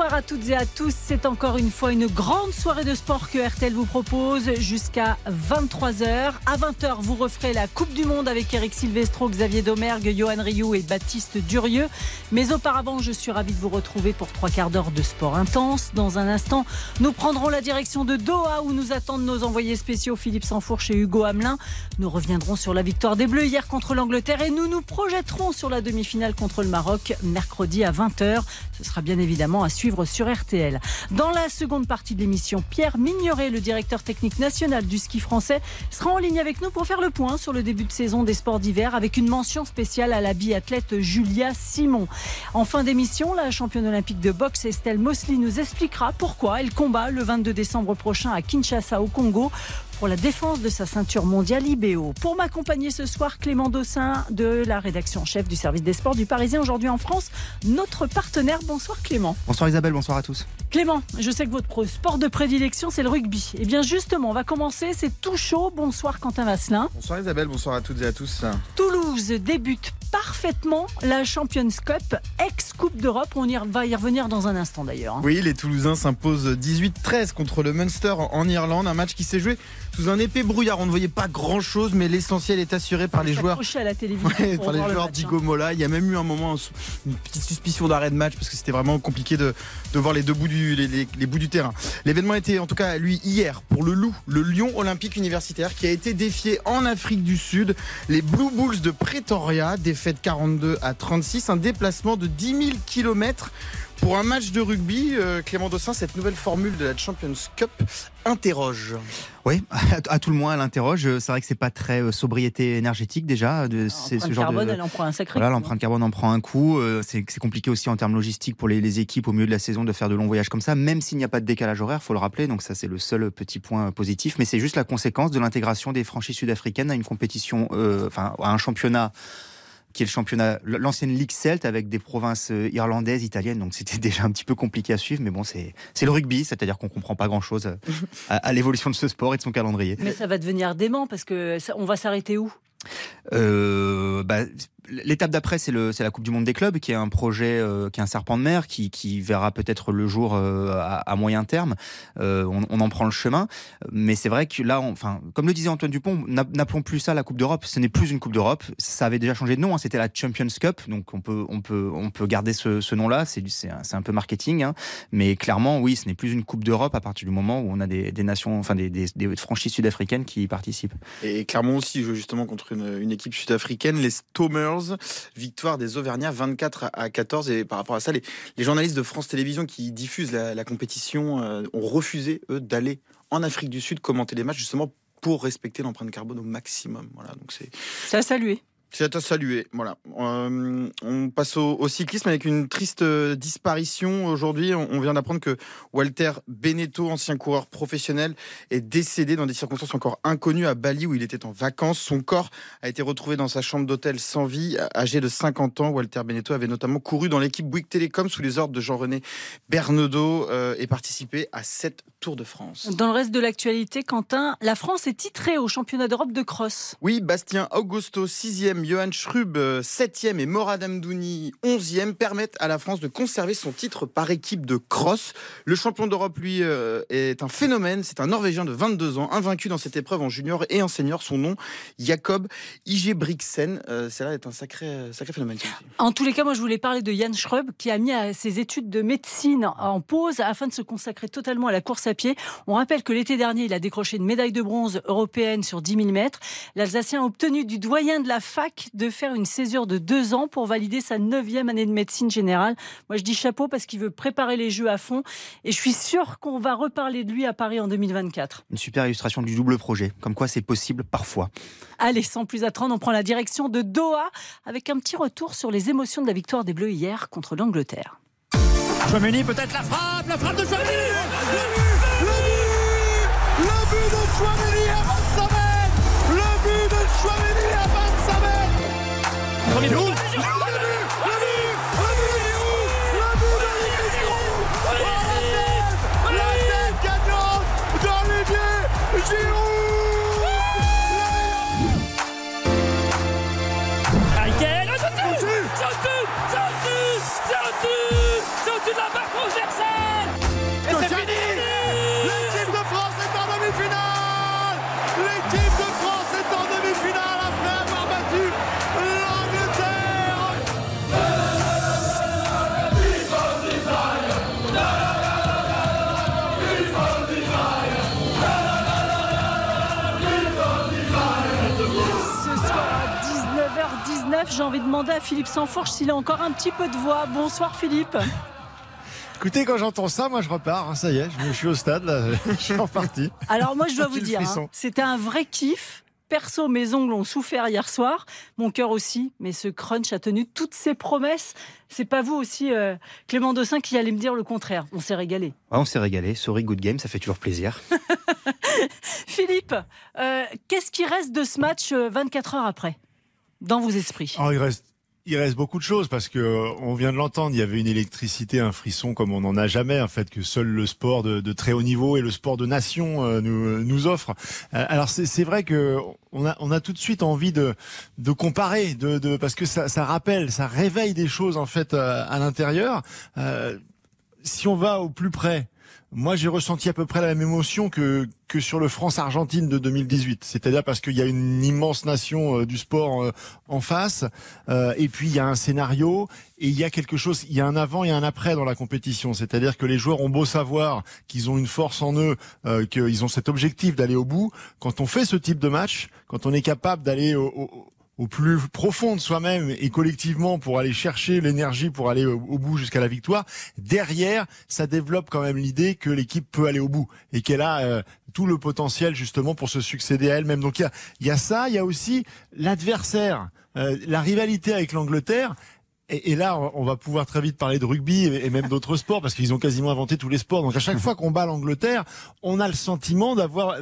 Bonsoir à toutes et à tous. C'est encore une fois une grande soirée de sport que RTL vous propose jusqu'à 23h. À 20h, vous referez la Coupe du Monde avec Eric Silvestro, Xavier Domergue, Johan Rioux et Baptiste Durieux. Mais auparavant, je suis ravie de vous retrouver pour trois quarts d'heure de sport intense. Dans un instant, nous prendrons la direction de Doha où nous attendent nos envoyés spéciaux Philippe Sansfourche et Hugo Hamelin. Nous reviendrons sur la victoire des Bleus hier contre l'Angleterre et nous nous projetterons sur la demi-finale contre le Maroc mercredi à 20h. Ce sera bien évidemment à suivre sur RTL. Dans la seconde partie de l'émission, Pierre Mignoret, le directeur technique national du ski français, sera en ligne avec nous pour faire le point sur le début de saison des sports d'hiver avec une mention spéciale à la biathlète Julia Simon. En fin d'émission, la championne olympique de boxe Estelle Mosley nous expliquera pourquoi elle combat le 22 décembre prochain à Kinshasa au Congo pour la défense de sa ceinture mondiale IBO. Pour m'accompagner ce soir, Clément Dossin de la rédaction chef du service des sports du Parisien aujourd'hui en France, notre partenaire. Bonsoir Clément. Bonsoir Isabelle, bonsoir à tous. Clément, je sais que votre sport de prédilection c'est le rugby. Et eh bien justement, on va commencer, c'est tout chaud. Bonsoir Quentin Vasselin. Bonsoir Isabelle, bonsoir à toutes et à tous. Toulouse débute parfaitement la Champions Cup, ex-Coupe d'Europe. On y va y revenir dans un instant d'ailleurs. Hein. Oui, les Toulousains s'imposent 18-13 contre le Munster en Irlande, un match qui s'est joué sous un épais brouillard. On ne voyait pas grand chose, mais l'essentiel est assuré par les joueurs. à la télévision. par les joueurs d'Igo hein. Mola. Il y a même eu un moment, une petite suspicion d'arrêt de match parce que c'était vraiment compliqué de, de, voir les deux bouts du, les, bouts du terrain. L'événement était en tout cas, lui, hier pour le Loup, le Lyon Olympique Universitaire qui a été défié en Afrique du Sud. Les Blue Bulls de Pretoria, défaite 42 à 36, un déplacement de 10 000 km pour un match de rugby, euh, Clément Dossin, cette nouvelle formule de la Champions Cup interroge. Oui, à tout le moins, elle interroge. C'est vrai que c'est pas très euh, sobriété énergétique déjà. De, c'est ce genre carbone, elle en prend un sacré. Voilà, l'empreinte carbone en prend un coup. Euh, c'est, compliqué aussi en termes logistiques pour les, équipes au milieu de la saison de faire de longs voyages comme ça, même s'il n'y a pas de décalage horaire, faut le rappeler. Donc ça, c'est le seul petit point positif. Mais c'est juste la conséquence de l'intégration des franchises sud-africaines à une compétition, enfin, à un championnat qui est le championnat, l'ancienne Ligue Celt avec des provinces euh, irlandaises, italiennes. Donc c'était déjà un petit peu compliqué à suivre, mais bon, c'est le rugby, c'est-à-dire qu'on comprend pas grand-chose euh, à, l'évolution de ce sport et de son calendrier. Mais ça va devenir dément parce que on va s'arrêter où? Euh, bah, L'étape d'après, c'est la Coupe du Monde des clubs, qui est un projet, euh, qui est un serpent de mer, qui, qui verra peut-être le jour euh, à, moyen terme. Euh, on, en prend le chemin, mais c'est vrai que là, enfin, comme le disait Antoine Dupont, n'appelons plus ça la Coupe d'Europe. Ce n'est plus une Coupe d'Europe. Ça avait déjà changé de nom. Hein, C'était la Champions Cup, donc on peut, on peut, on peut garder ce, nom-là. C'est un, un, peu marketing, hein, mais clairement, oui, ce n'est plus une Coupe d'Europe à partir du moment où on a des, nations, enfin des, des, franchises sud-africaines qui y participent. Et Clermont aussi joue justement contre une, une équipe sud-africaine, les Victoire des Auvergnats 24 à 14. Et par rapport à ça, les, journalistes de France Télévisions qui diffusent la, compétition euh, ont refusé, eux, d'aller en Afrique du Sud commenter les matchs, justement pour respecter l'empreinte carbone au maximum. Voilà, donc c'est. Ça salué. C'est à saluer. Voilà. Euh, on passe au, cyclisme avec une triste euh, disparition aujourd'hui. On, vient d'apprendre que Walter Beneteau, ancien coureur professionnel, est décédé dans des circonstances encore inconnues à Bali où il était en vacances. Son corps a été retrouvé dans sa chambre d'hôtel sans vie. Âgé de 50 ans, Walter Beneteau avait notamment couru dans l'équipe Bouygues Télécom sous les ordres de Jean-René Bernaudot euh, et participé à sept Tours de France. Dans le reste de l'actualité, Quentin, la France est titrée au championnat d'Europe de cross. Oui, Bastien Augusto, sixième Johan Schrub, 7e et Morad Amdouni, 11e, permettent à la France de conserver son titre par équipe de cross. Le champion d'Europe, lui, euh, est un phénomène. C'est un Norvégien de 22 ans, invaincu dans cette épreuve en junior et en senior. Son nom, Jacob Igebrigtsen. Euh, Cela est un sacré, sacré phénomène. En tous les cas, moi, je voulais parler de Jan Schrub, qui a mis ses études de médecine en pause afin de se consacrer totalement à la course à pied. On rappelle que l'été dernier, il a décroché une médaille de bronze européenne sur 10 000 mètres. L'Alsacien a obtenu du doyen de la fac de faire une césure de deux ans pour valider sa neuvième année de médecine générale. Moi, je dis chapeau parce qu'il veut préparer les Jeux à fond. Et je suis sûr qu'on va reparler de lui à Paris en 2024. Une super illustration du double projet. Comme quoi, c'est possible parfois. Allez, sans plus attendre, on prend la direction de Doha avec un petit retour sur les émotions de la victoire des Bleus hier contre l'Angleterre. Chouameni, peut-être la frappe, la frappe de Chouameni Le but Le but Le but de Chouameni Premier J'ai envie de demander à Philippe Sansfourche s'il a encore un petit peu de voix. Bonsoir Philippe. Écoutez, quand j'entends ça, moi je repars. Hein, ça y est, je suis au stade, là, je suis en partie. Alors moi je dois vous dire, hein, c'était un vrai kiff. Perso, mes ongles ont souffert hier soir, mon cœur aussi, mais ce crunch a tenu toutes ses promesses. C'est pas vous aussi, euh, Clément Dossin, qui allait me dire le contraire. On s'est régalé. on s'est régalé. Sorry, good game, ça fait toujours plaisir. Philippe, euh, qu'est-ce qui reste de ce match 24 euh, heures après, dans vos esprits oh, Il reste il reste beaucoup de choses parce que euh, on vient de l'entendre. Il y avait une électricité, un frisson comme on n'en a jamais en fait que seul le sport de, très haut niveau et le sport de nation euh, nous, euh, nous offre. alors c'est vrai que on a on a tout de suite envie de de comparer, de, de parce que ça, ça rappelle, ça réveille des choses en fait à l'intérieur. si on va au plus près, moi, j'ai ressenti à peu près la même émotion que que sur le France-Argentine de 2018. C'est-à-dire parce qu'il y a une immense nation euh, du sport euh, en face, euh, et puis il y a un scénario et il y a quelque chose, il y a un avant et un après dans la compétition. C'est-à-dire que les joueurs ont beau savoir qu'ils ont une force en eux, qu'ils ont cet objectif d'aller au bout. Quand on fait ce type de match, quand on est capable d'aller au au plus profond de soi-même et collectivement pour aller chercher l'énergie pour aller au, bout jusqu'à la victoire. Derrière, ça développe quand même l'idée que l'équipe peut aller au bout et qu'elle a euh, tout le potentiel justement pour se succéder à elle-même. Donc il y a, y a, ça, il y a aussi l'adversaire, euh, la rivalité avec l'Angleterre. Et, là, on va pouvoir très vite parler de rugby et même d'autres sports parce qu'ils ont quasiment inventé tous les sports. Donc à chaque fois qu'on bat l'Angleterre, on a le sentiment d'avoir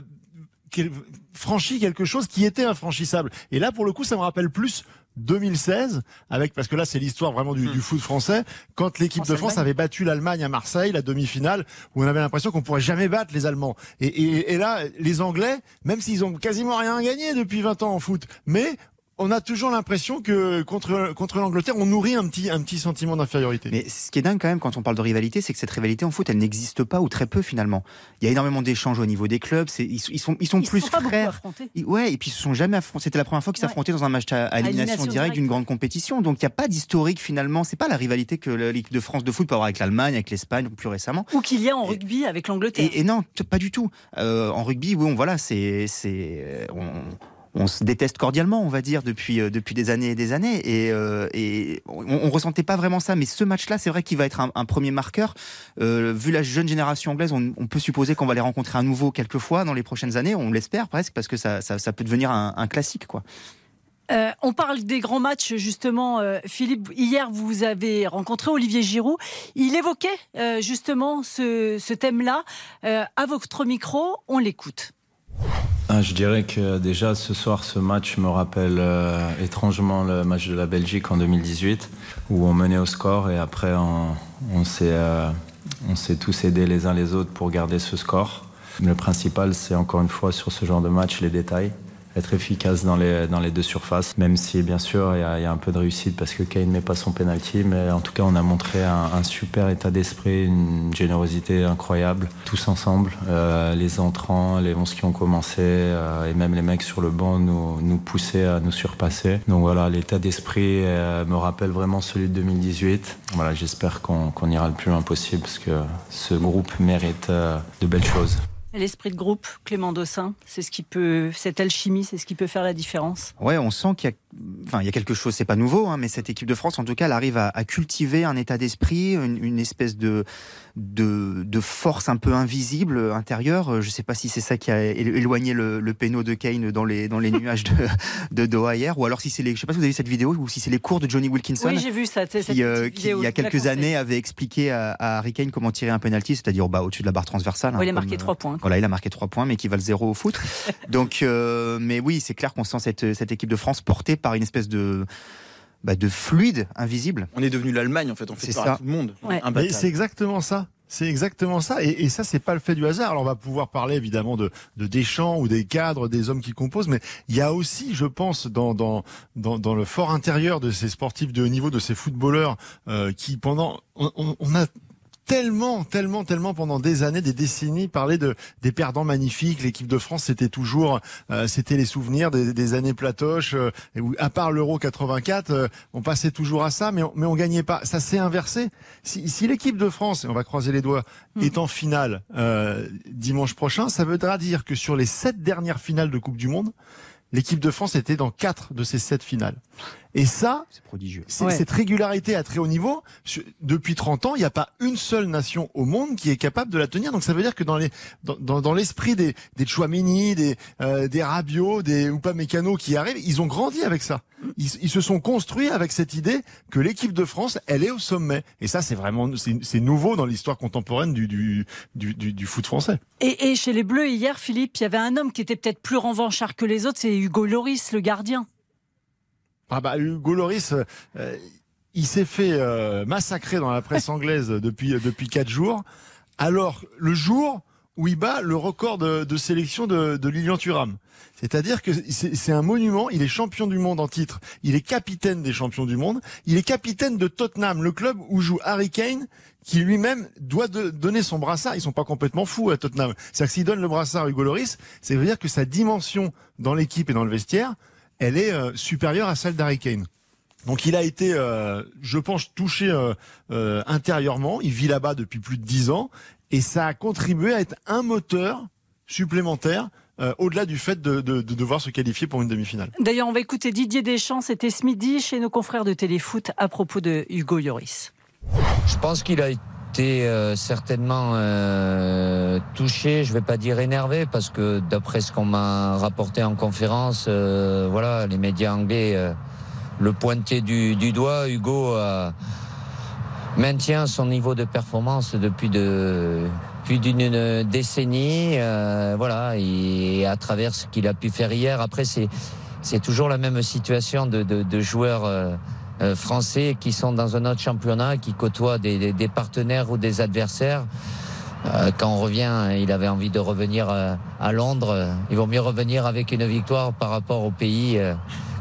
franchi quelque chose qui était infranchissable. Et là, pour le coup, ça me rappelle plus 2016, avec parce que là c'est l'histoire vraiment du, du, foot français, quand l'équipe de France avait battu l'Allemagne à Marseille, la demi-finale, où on avait l'impression qu'on pourrait jamais battre les Allemands. Et, et, et là, les Anglais, même s'ils ont quasiment rien gagné depuis 20 ans en foot, mais on a toujours l'impression que contre contre l'Angleterre, on nourrit un petit un petit sentiment d'infériorité. Mais ce qui est dingue quand même quand on parle de rivalité, c'est que cette rivalité en foot, elle n'existe pas ou très peu finalement. Il y a énormément d'échanges au niveau des clubs. C'est ils, sont ils sont plus frères. ouais, et puis ils se sont jamais affrontés. C'était la première fois qu'ils s'affrontaient dans un match à, élimination directe d'une grande compétition. Donc il n'y a pas d'historique finalement. C'est pas la rivalité que l'équipe de France de foot peut avoir avec l'Allemagne, avec l'Espagne plus récemment. Ou qu'il y a en rugby avec l'Angleterre. Et, non, pas du tout. Euh, en rugby, oui, on, voilà, c'est c'est on se déteste cordialement, on va dire, depuis, euh, depuis des années et des années. Et, euh, on, ne ressentait pas vraiment ça. Mais ce match-là, c'est vrai qu'il va être un, premier marqueur. Euh, vu la jeune génération anglaise, on, peut supposer qu'on va les rencontrer à nouveau quelques fois dans les prochaines années. On l'espère presque, parce que ça, peut devenir un, classique, quoi. on parle des grands matchs, justement. Philippe, hier, vous avez rencontré Olivier Giroud. Il évoquait justement ce, ce thème-là. à votre micro, on l'écoute. Ah, je dirais que déjà ce soir, ce match me rappelle euh, étrangement le match de la Belgique en 2018, où on menait au score et après on, euh, on s'est tous aidés les uns les autres pour garder ce score. Le principal, c'est encore une fois sur ce genre de match les détails être efficace dans les, dans les deux surfaces, même si bien sûr il y, a, un peu de réussite parce que Kane ne met pas son penalty, mais en tout cas on a montré un, super état d'esprit, une générosité incroyable, tous ensemble, euh, les entrants, les 11 qui ont commencé euh, et même les mecs sur le banc nous, nous poussaient à nous surpasser. Donc voilà, l'état d'esprit euh, me rappelle vraiment celui de 2018. Voilà, j'espère qu'on ira le plus loin possible parce que ce groupe mérite de belles choses. L'esprit de groupe, Clément Dossin, c'est ce qui peut, cette alchimie, c'est ce qui peut faire la différence? Ouais, on sent qu'il y a, enfin, il y a quelque chose, c'est pas nouveau, hein, mais cette équipe de France, en tout cas, elle arrive à, cultiver un état d'esprit, une, espèce de, de, de, force un peu invisible intérieure. Je sais pas si c'est ça qui a éloigné le, le péno de Kane dans les, dans les nuages de, de Doha hier, ou alors si c'est les, je sais pas si vous avez vu cette vidéo, ou si c'est les cours de Johnny Wilkinson. Oui, j'ai vu ça. Qui, euh, qui, il y a quelques années, avait expliqué à, Harry Kane comment tirer un penalty, c'est-à-dire bah, au-dessus de la barre transversale. il a hein, marqué trois points. Voilà, il a marqué trois points, mais qui valent zéro au foot. Donc, euh, mais oui, c'est clair qu'on sent cette, cette équipe de France portée par une espèce de bah, de fluide invisible. On est devenu l'Allemagne en fait, on fait ça. tout le monde. C'est exactement ça. C'est exactement ça. Et, et ça, c'est pas le fait du hasard. Alors, on va pouvoir parler évidemment de, de Deschamps ou des cadres, des hommes qui composent, mais il y a aussi, je pense, dans, dans, dans, dans le fort intérieur de ces sportifs de haut niveau, de ces footballeurs, euh, qui pendant, on, on a tellement, tellement, tellement pendant des années, des décennies, parler de des perdants magnifiques. L'équipe de France, c'était toujours, euh, c'était les souvenirs des, des années platoches. Euh, où, à part l'Euro 84, euh, on passait toujours à ça, mais on, mais on gagnait pas. Ça s'est inversé. Si, si l'équipe de France, et on va croiser les doigts, mm. est en finale dimanche prochain, ça voudra dire que sur les sept dernières finales de Coupe du Monde, l'équipe de France était dans quatre de ces sept finales. Et ça, c'est prodigieux. Cette régularité à très haut niveau, depuis 30 ans, il n'y a pas une seule nation au monde qui est capable de la tenir. Donc ça veut dire que dans les dans, dans, l'esprit des des Chouamini, des euh, des Rabiot, des ou pas Mécano qui arrivent, ils ont grandi avec ça. Ils, ils, se sont construits avec cette idée que l'équipe de France, elle est au sommet. Et ça, c'est vraiment c'est nouveau dans l'histoire contemporaine du du, du du, foot français. Et, et chez les Bleus hier, Philippe, il y avait un homme qui était peut-être plus revanchard que les autres, c'est Hugo Loris, le gardien. Ah bah Hugo Loris, euh, il s'est fait euh, massacrer dans la presse anglaise depuis depuis quatre jours. Alors le jour où il bat le record de, sélection de, de Lilian Thuram. C'est-à-dire que c'est un monument, il est champion du monde en titre, il est capitaine des champions du monde, il est capitaine de Tottenham, le club où joue Harry Kane, qui lui-même doit donner son brassard. Ils sont pas complètement fous à Tottenham. C'est-à-dire que s'il donne le brassard à Hugo Loris, ça veut dire que sa dimension dans l'équipe et dans le vestiaire, elle est euh, supérieure à celle d'Harry Kane. Donc il a été, euh, je pense, touché euh, intérieurement. Il vit là-bas depuis plus de dix ans et ça a contribué à être un moteur supplémentaire au-delà du fait de, de, de, devoir se qualifier pour une demi-finale. D'ailleurs, on va écouter Didier Deschamps, c'était ce midi chez nos confrères de Téléfoot à propos de Hugo Lloris. Je pense qu'il a été certainement touché, je vais pas dire énervé, parce que d'après ce qu'on m'a rapporté en conférence, euh, voilà, les médias anglais euh, le pointaient du, doigt. Hugo maintient son niveau de performance depuis de plus d'une décennie, euh, voilà, et à travers ce qu'il a pu faire hier. Après, c'est toujours la même situation de, de, joueurs. Français qui sont dans un autre championnat, qui côtoient des, partenaires ou des adversaires. Euh, quand on revient, il avait envie de revenir euh, à Londres. Il vaut mieux revenir avec une victoire par rapport au pays euh,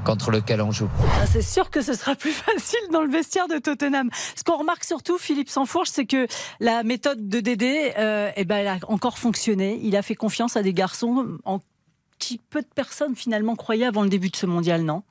contre lequel on joue. Ah, c'est sûr que ce sera plus facile dans le vestiaire de Tottenham. Ce qu'on remarque surtout, Philippe Sansfourche, c'est que la méthode de Dédé, eh ben, elle a encore fonctionné. Il a fait confiance à des garçons en qui peu de personnes finalement croyaient avant le début de ce mondial, non?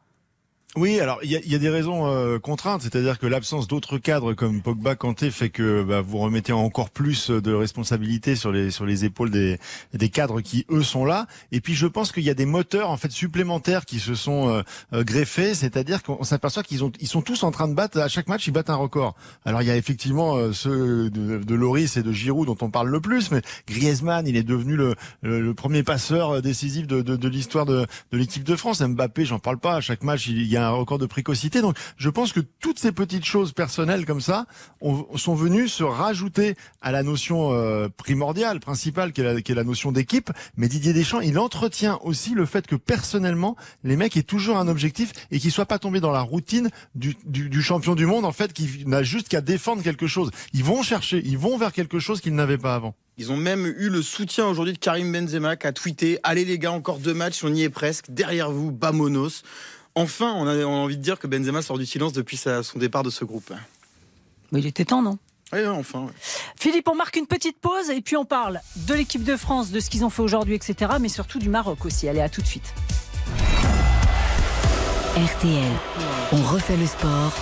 Oui, alors il y a, des raisons euh, contraintes, c'est-à-dire que l'absence d'autres cadres comme Pogba, Kanté fait que bah, vous remettez encore plus de responsabilités sur les sur les épaules des des cadres qui eux sont là. Et puis je pense qu'il y a des moteurs en fait supplémentaires qui se sont euh, euh, greffés, c'est-à-dire qu'on s'aperçoit qu'ils ont ils sont tous en train de battre à chaque match ils battent un record. Alors il y a effectivement ceux de, de, Loris et de Giroud dont on parle le plus, mais Griezmann il est devenu le, le, premier passeur décisif de, de, de l'histoire de, de l'équipe de France. Mbappé j'en parle pas à chaque match il y a un record de précocité. Donc je pense que toutes ces petites choses personnelles comme ça sont venues se rajouter à la notion euh, primordiale, principale, qui est, la, notion d'équipe. Mais Didier Deschamps, il entretient aussi le fait que personnellement, les mecs aient toujours un objectif et qu'ils soient pas tombés dans la routine du, du champion du monde, en fait, qui n'a juste qu'à défendre quelque chose. Ils vont chercher, ils vont vers quelque chose qu'ils n'avaient pas avant. Ils ont même eu le soutien aujourd'hui de Karim Benzema qui a tweeté Allez les gars, encore deux matchs, on y est presque. Derrière vous, Bamonos. Enfin, on a, envie de dire que Benzema sort du silence depuis son départ de ce groupe. Mais il était temps, non? Oui, enfin. Philippe, on marque une petite pause et puis on parle de l'équipe de France, de ce qu'ils ont fait aujourd'hui, etc. Mais surtout du Maroc aussi. Allez, à tout de suite. RTL, on refait le sport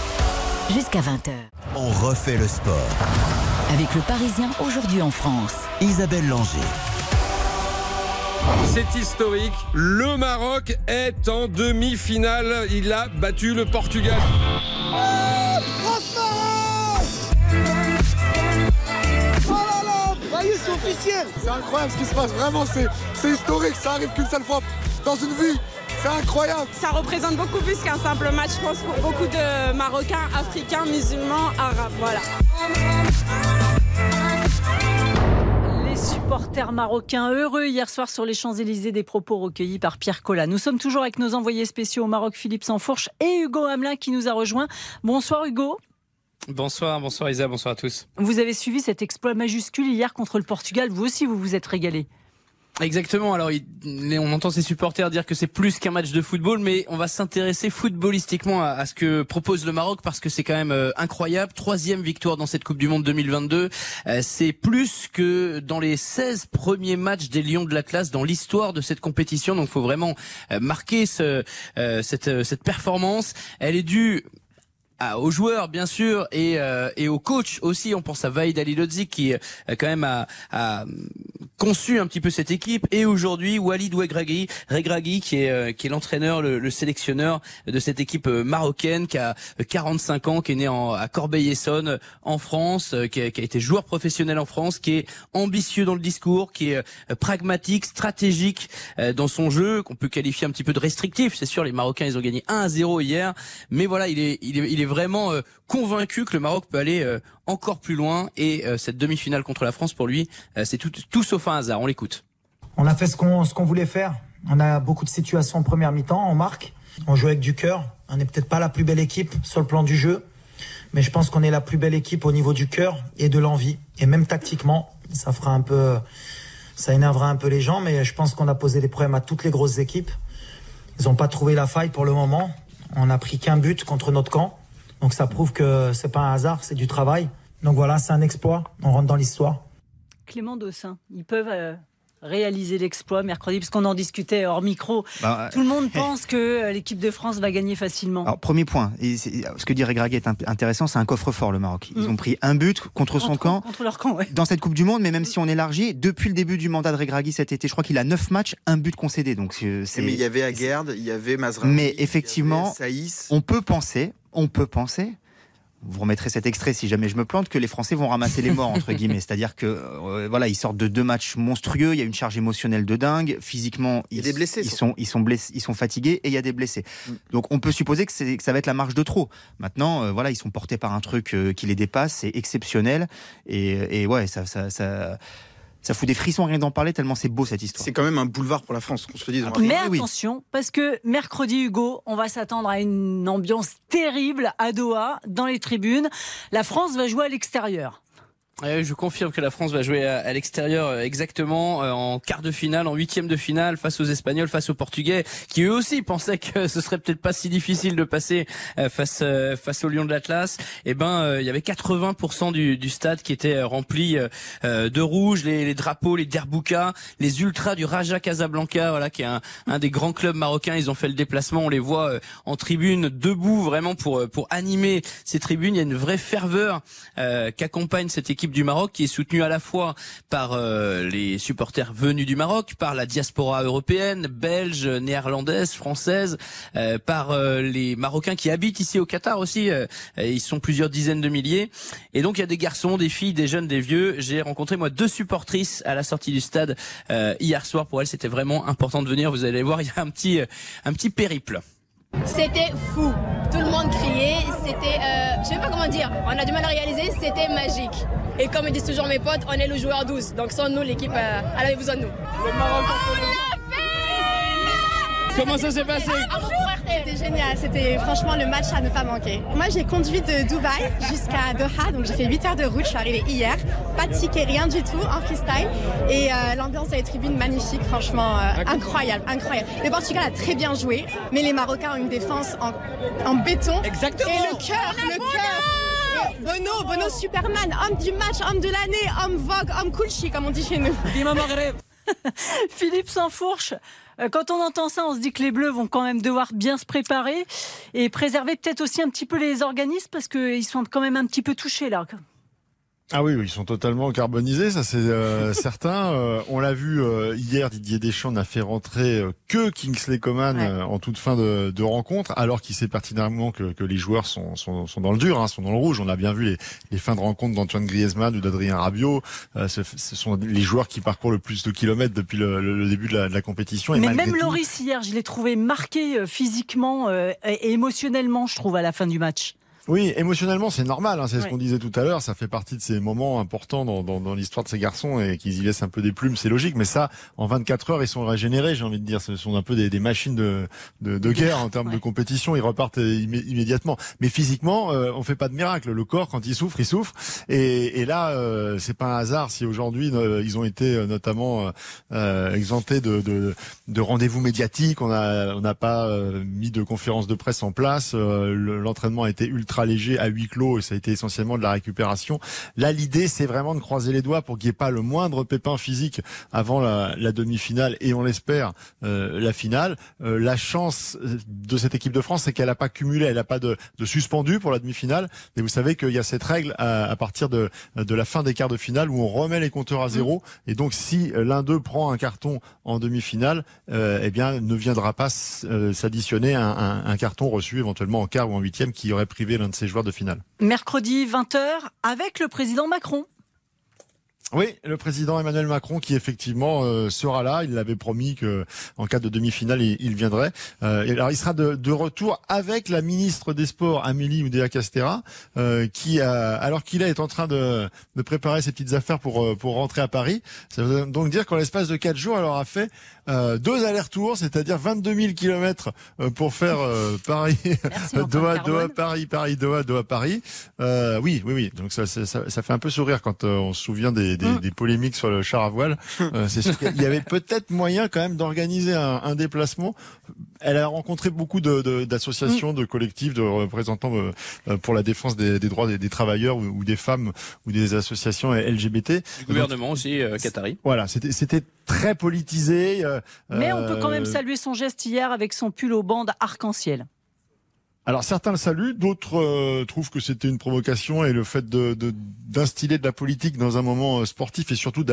jusqu'à 20h. On refait le sport. Avec le Parisien aujourd'hui en France. Isabelle Langer. C'est historique. Le Maroc est en demi-finale. Il a battu le Portugal. Oh, là c'est officiel. C'est incroyable ce qui se passe. Vraiment, c'est historique. Ça arrive qu'une seule fois dans une vie. C'est incroyable. Ça représente beaucoup plus qu'un simple match, je pense, pour beaucoup de Marocains, Africains, musulmans, Arabes. Voilà supporters marocains heureux hier soir sur les Champs-Élysées des propos recueillis par Pierre Collat. Nous sommes toujours avec nos envoyés spéciaux au Maroc, Philippe Sansfourche et Hugo Hamelin qui nous a rejoint. Bonsoir Hugo. Bonsoir, bonsoir Isa, bonsoir à tous. Vous avez suivi cet exploit majuscule hier contre le Portugal. Vous aussi, vous vous êtes régalé. Exactement. Alors, on entend ses supporters dire que c'est plus qu'un match de football, mais on va s'intéresser footballistiquement à, ce que propose le Maroc parce que c'est quand même euh, incroyable. Troisième victoire dans cette Coupe du Monde 2022. Euh, c'est plus que dans les 16 premiers matchs des Lions de la classe dans l'histoire de cette compétition. Donc, faut vraiment euh, marquer ce, cette, cette performance. Elle est due aux joueurs bien sûr et, euh, et aux coachs aussi. On pense à Vaïd Alilodzi qui euh, quand même a, a conçu un petit peu cette équipe. Et aujourd'hui, Walid Regragui, Regragui qui est, qui est l'entraîneur, le, le, sélectionneur de cette équipe marocaine, qui a 45 ans, qui est né en, à Corbeil-Essonne, en France, qui a, qui a été joueur professionnel en France, qui est ambitieux dans le discours, qui est pragmatique, stratégique dans son jeu, qu'on peut qualifier un petit peu de restrictif. C'est sûr, les Marocains, ils ont gagné 1 à 0 hier, mais voilà, il est, il est, il est vraiment convaincu que le Maroc peut aller encore plus loin et cette demi-finale contre la France pour lui, c'est tout, sauf un hasard. On l'écoute. On a fait ce qu'on ce qu'on voulait faire. On a beaucoup de situations en première mi-temps, on marque, on joue avec du cœur. On n'est peut-être pas la plus belle équipe sur le plan du jeu, mais je pense qu'on est la plus belle équipe au niveau du cœur et de l'envie. Et même tactiquement, ça fera un peu, ça énervera un peu les gens, mais je pense qu'on a posé des problèmes à toutes les grosses équipes. Ils n'ont pas trouvé la faille pour le moment. On n'a pris qu'un but contre notre camp, donc ça prouve que c'est pas un hasard, c'est du travail. Donc voilà, c'est un exploit. On rentre dans l'histoire. Clément Dossin, ils peuvent euh, réaliser l'exploit mercredi, puisqu'on en discutait hors micro. Bah, Tout le monde pense que euh, l'équipe de France va gagner facilement. Alors, premier point, et ce que dit Regragui est intéressant, c'est un coffre-fort, le Maroc. Ils Mm. ont pris un but contre son camp. Contre leur camp, ouais. Dans cette Coupe du Monde, mais même si on élargit, depuis le début du mandat de Regragui cet été, je crois qu'il a 9 matchs, un but concédé. Donc c'est. Mais il y avait Aguerd, il y avait Mazraoui. Mais effectivement, Saïs. on peut penser, on peut penser. Vous remettrez cet extrait si jamais je me plante que les Français vont ramasser les morts entre guillemets, c'est-à-dire que euh, voilà ils sortent de deux matchs monstrueux, il y a une charge émotionnelle de dingue, physiquement Il y a ils, des blessés, ils sont ils sont blessés, ils sont fatigués et il y a des blessés. Mm. Donc on peut supposer que, que ça va être la marche de trop. Maintenant euh, voilà ils sont portés par un truc euh, qui les dépasse, c'est exceptionnel et, et ouais ça ça, ça ça fout des frissons rien d'en parler tellement c'est beau cette histoire. C'est quand même un boulevard pour la France, qu'on se le dise. Mais attention, parce que mercredi, Hugo, on va s'attendre à une ambiance terrible à Doha, dans les tribunes. La France va jouer à l'extérieur. Ouais, je confirme que la France va jouer à, l'extérieur euh, exactement euh, en quart de finale, en huitième de finale face aux Espagnols, face aux Portugais, qui eux aussi pensaient que ce serait peut-être pas si difficile de passer euh, face face aux Lions de l'Atlas. Et ben, euh, il y avait 80% du, du stade qui était rempli de rouge, les, les drapeaux, les derboukas, les ultras du Raja Casablanca, voilà, qui est un, un des grands clubs marocains. Ils ont fait le déplacement, on les voit en tribune, debout vraiment pour pour animer ces tribunes. Il y a une vraie ferveur qu'accompagne cette équipe du Maroc, qui est soutenue à la fois par euh, les supporters venus du Maroc, par la diaspora européenne, belge, néerlandaise, française, euh, par euh, les Marocains qui habitent ici au Qatar aussi. euh, ils sont plusieurs dizaines de milliers. Et donc il y a des garçons, des filles, des jeunes, des vieux. J'ai rencontré moi deux supportrices à la sortie du stade euh, hier soir. Pour elles, c'était vraiment important de venir. Vous allez voir, il y a un petit euh, un petit périple. C'était fou. Tout le monde criait. C'était, euh, je sais pas comment dire. On a du mal à réaliser. C'était magique. Et comme disent toujours mes potes, on est le joueur 12. Donc sans nous, l'équipe, euh, elle avait besoin de nous. Le Maroc. Comment ça s'est passé? C'était génial, c'était franchement le match à ne pas manquer. Moi j'ai conduit de Dubaï jusqu'à Doha, donc j'ai fait 8 heures de route, je suis arrivée hier, pas de ticket, rien du tout, en freestyle. Et euh, l'ambiance à les tribunes magnifique, franchement euh, incroyable, incroyable. Le Portugal a très bien joué, mais les Marocains ont une défense en, en béton. Exactement. Et le cœur, le cœur. Bono, Bono Superman, homme du match, homme de l'année, homme Vogue, homme Kulchi comme on dit chez nous. Philippe Sansfourche, euh, quand on entend ça, on se dit que les Bleus vont quand même devoir bien se préparer et préserver peut-être aussi un petit peu les organismes parce qu'ils sont quand même un petit peu touchés là. Ah oui, oui, ils sont totalement carbonisés, ça c'est euh, certain. Euh, on l'a vu euh, hier, Didier Deschamps n'a fait rentrer euh, que Kingsley Coman Ouais. euh, en toute fin de, de rencontre, alors qu'il sait pertinemment que, que les joueurs sont, sont, sont dans le dur, hein, sont dans le rouge. On a bien vu les, les fins de rencontre d'Antoine Griezmann ou d'Adrien Rabiot. Euh, ce, ce sont les joueurs qui parcourent le plus de kilomètres depuis le, le- le début de la, de la compétition. Et Mais même tout- Loris hier, je l'ai trouvé marqué physiquement euh, et émotionnellement, je trouve, à la fin du match. Oui, émotionnellement, c'est normal. Hein, c'est ce qu'on disait tout à l'heure. Ça fait partie de ces moments importants dans, dans, dans l'histoire de ces garçons et qu'ils y laissent un peu des plumes, c'est logique. Mais ça, en 24 heures, ils sont régénérés. J'ai envie de dire, ce sont un peu des, des machines de, de, de guerre en termes de compétition. Ils repartent immé- immédiatement. Mais physiquement, euh, on fait pas de miracle. Le corps, quand il souffre, il souffre. Et, et là, euh, c'est pas un hasard si aujourd'hui euh, ils ont été euh, notamment euh, euh, exemptés de, de, de rendez-vous médiatiques. On a on n'a pas euh, mis de conférences de presse en place. Euh, le- L'entraînement a été ultra ultra léger à huis clos et ça a été essentiellement de la récupération. Là, l'idée, c'est vraiment de croiser les doigts pour qu'il n'y ait pas le moindre pépin physique avant la, la demi-finale et on l'espère euh, la finale. Euh, la chance de cette équipe de France, c'est qu'elle n'a pas cumulé, elle n'a pas de, de, suspendu pour la demi-finale. Et vous savez qu'il y a cette règle à, à, partir de, de la fin des quarts de finale où on remet les compteurs à zéro. Mmh. Et donc, si l'un d'eux prend un carton en demi-finale, euh, eh bien, ne viendra pas s'additionner un, un, un carton reçu éventuellement en quart ou en huitième qui aurait privé l'un de ses joueurs de finale. Mercredi 20h avec le président Macron. Oui, le président Emmanuel Macron qui effectivement euh, sera là. Il l'avait promis que en cas de demi-finale, il, il viendrait. Euh, et alors, il sera de, de, retour avec la ministre des Sports, Amélie Oudéa Castera, euh, qui, a, alors qu'il est en train de, de, préparer ses petites affaires pour pour rentrer à Paris. Ça veut donc dire qu'en l'espace de quatre jours, elle aura fait euh, deux allers-retours, c'est-à-dire 22 000 kilomètres pour faire euh, Paris, Doha, Doha, Paris, Paris, Doha, Doha, Paris. Euh, oui, oui, oui. Donc ça, ça, ça, fait un peu sourire quand on se souvient des, des, mmh. des, polémiques sur le char à voile. c'est sûr qu'il y avait peut-être moyen quand même d'organiser un, un, déplacement. Elle a rencontré beaucoup d'associations, de, de, de, collectifs, de représentants pour la défense des, des droits des, des travailleurs ou, ou, des femmes ou des associations LGBT. Du gouvernement Donc, aussi, Qatari. Voilà, c'était très politisé. Euh, Mais on peut quand même saluer son geste hier avec son pull aux bandes arc-en-ciel. Alors certains le saluent, d'autres euh, trouvent que c'était une provocation et le fait de, d'instiller de, de, la politique dans un moment euh, sportif et surtout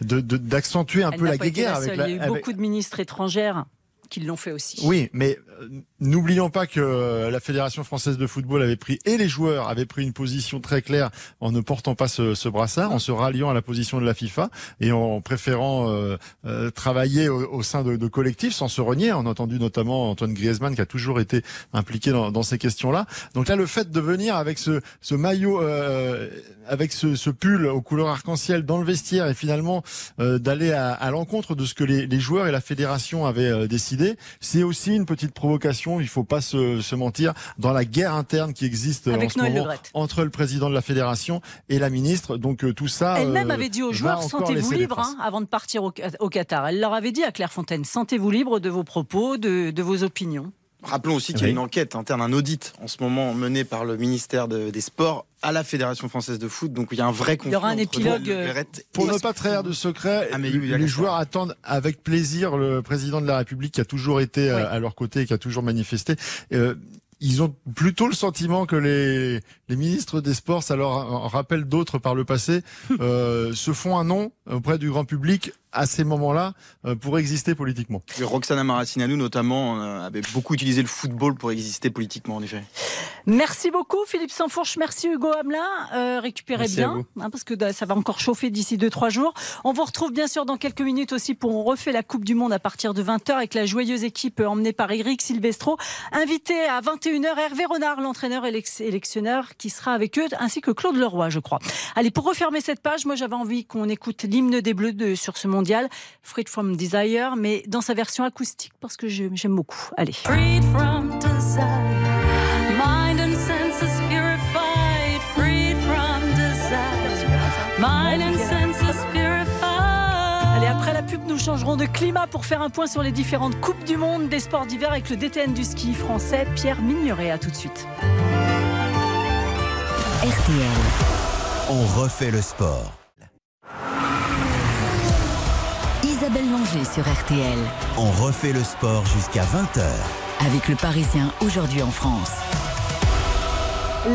d'accentuer un Elle peu la guéguerre. Avec Il y a eu avec... beaucoup de ministres étrangères qui l'ont fait aussi. Oui, mais euh, n'oublions pas que la Fédération française de football avait pris et les joueurs avaient pris une position très claire en ne portant pas ce, ce brassard, en se ralliant à la position de la FIFA et en préférant euh, euh, travailler au, sein de, collectifs sans se renier. On a entendu notamment Antoine Griezmann qui a toujours été impliqué dans, ces questions-là. Donc là, le fait de venir avec ce, maillot, euh, avec ce, pull aux couleurs arc-en-ciel dans le vestiaire et finalement euh, d'aller à, l'encontre de ce que les, joueurs et la fédération avaient décidé, c'est aussi une petite provocation. Il faut pas se, se, mentir dans la guerre interne qui existe avec en ce Noël moment entre le président de la fédération et la ministre. Donc tout ça. Elle-même avait dit aux joueurs sentez-vous libre hein, avant de partir au, au, Qatar. Elle leur avait dit à Clairefontaine sentez-vous libre de vos propos, de, de vos opinions. Rappelons aussi qu'il y a une enquête interne, un audit en ce moment mené par le ministère de, des Sports à la Fédération française de foot. Donc il y a un vrai conflit. Il y aura un épilogue. Pour ne pas trahir de secret, les joueurs attendent avec plaisir le président de la République qui a toujours été oui. à leur côté et qui a toujours manifesté. Euh, ils ont plutôt le sentiment que les, les ministres des Sports, ça leur rappelle d'autres par le passé, euh, se font un nom auprès du grand public à ces moments-là euh, pour exister politiquement. Roxana Maracineanu notamment euh, avait beaucoup utilisé le football pour exister politiquement en effet. Merci beaucoup Philippe Sansfourche, merci Hugo Hamelin, euh, récupérez merci bien hein, parce que ça va encore chauffer d'ici 2-3 jours. On vous retrouve bien sûr dans quelques minutes aussi pour on refait la Coupe du Monde à partir de 20h avec la joyeuse équipe emmenée par Eric Silvestro, invité à 21h Hervé Renard, l'entraîneur électionneur qui sera avec eux ainsi que Claude Leroy je crois. Allez pour refermer cette page, moi j'avais envie qu'on écoute l'hymne des Bleus de, sur ce monde Freed from Desire, mais dans sa version acoustique parce que j'aime beaucoup. Allez. Freed from desire, mind and senses purified, freed from desire, mind and senses purified. Allez, après la pub, nous changerons de climat pour faire un point sur les différentes coupes du monde des sports d'hiver avec le DTN du ski français Pierre Migneret. À tout de suite. RTL. On refait le sport. Isabelle Langer sur RTL. On refait le sport jusqu'à 20h. Avec le Parisien aujourd'hui en France.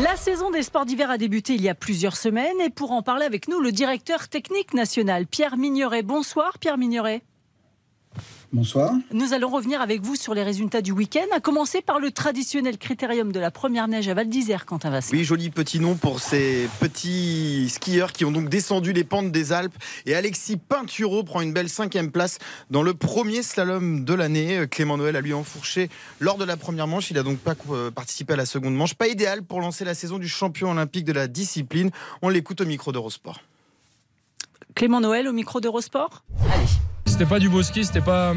La saison des sports d'hiver a débuté il y a plusieurs semaines et pour en parler avec nous, le directeur technique national, Pierre Migneret. Bonsoir Pierre Migneret. Bonsoir. Nous allons revenir avec vous sur les résultats du week-end, à commencer par le traditionnel critérium de la première neige à Val d'Isère, Quentin Vassin. Oui, joli petit nom pour ces petits skieurs qui ont donc descendu les pentes des Alpes. Et Alexis Pinturo prend une belle cinquième place dans le premier slalom de l'année. Clément Noël a lui enfourché lors de la première manche. Il n'a donc pas participé à la seconde manche. Pas idéal pour lancer la saison du champion olympique de la discipline. On l'écoute au micro d'Eurosport. Clément Noël au micro d'Eurosport? Allez. C'était pas du beau ski, c'était pas,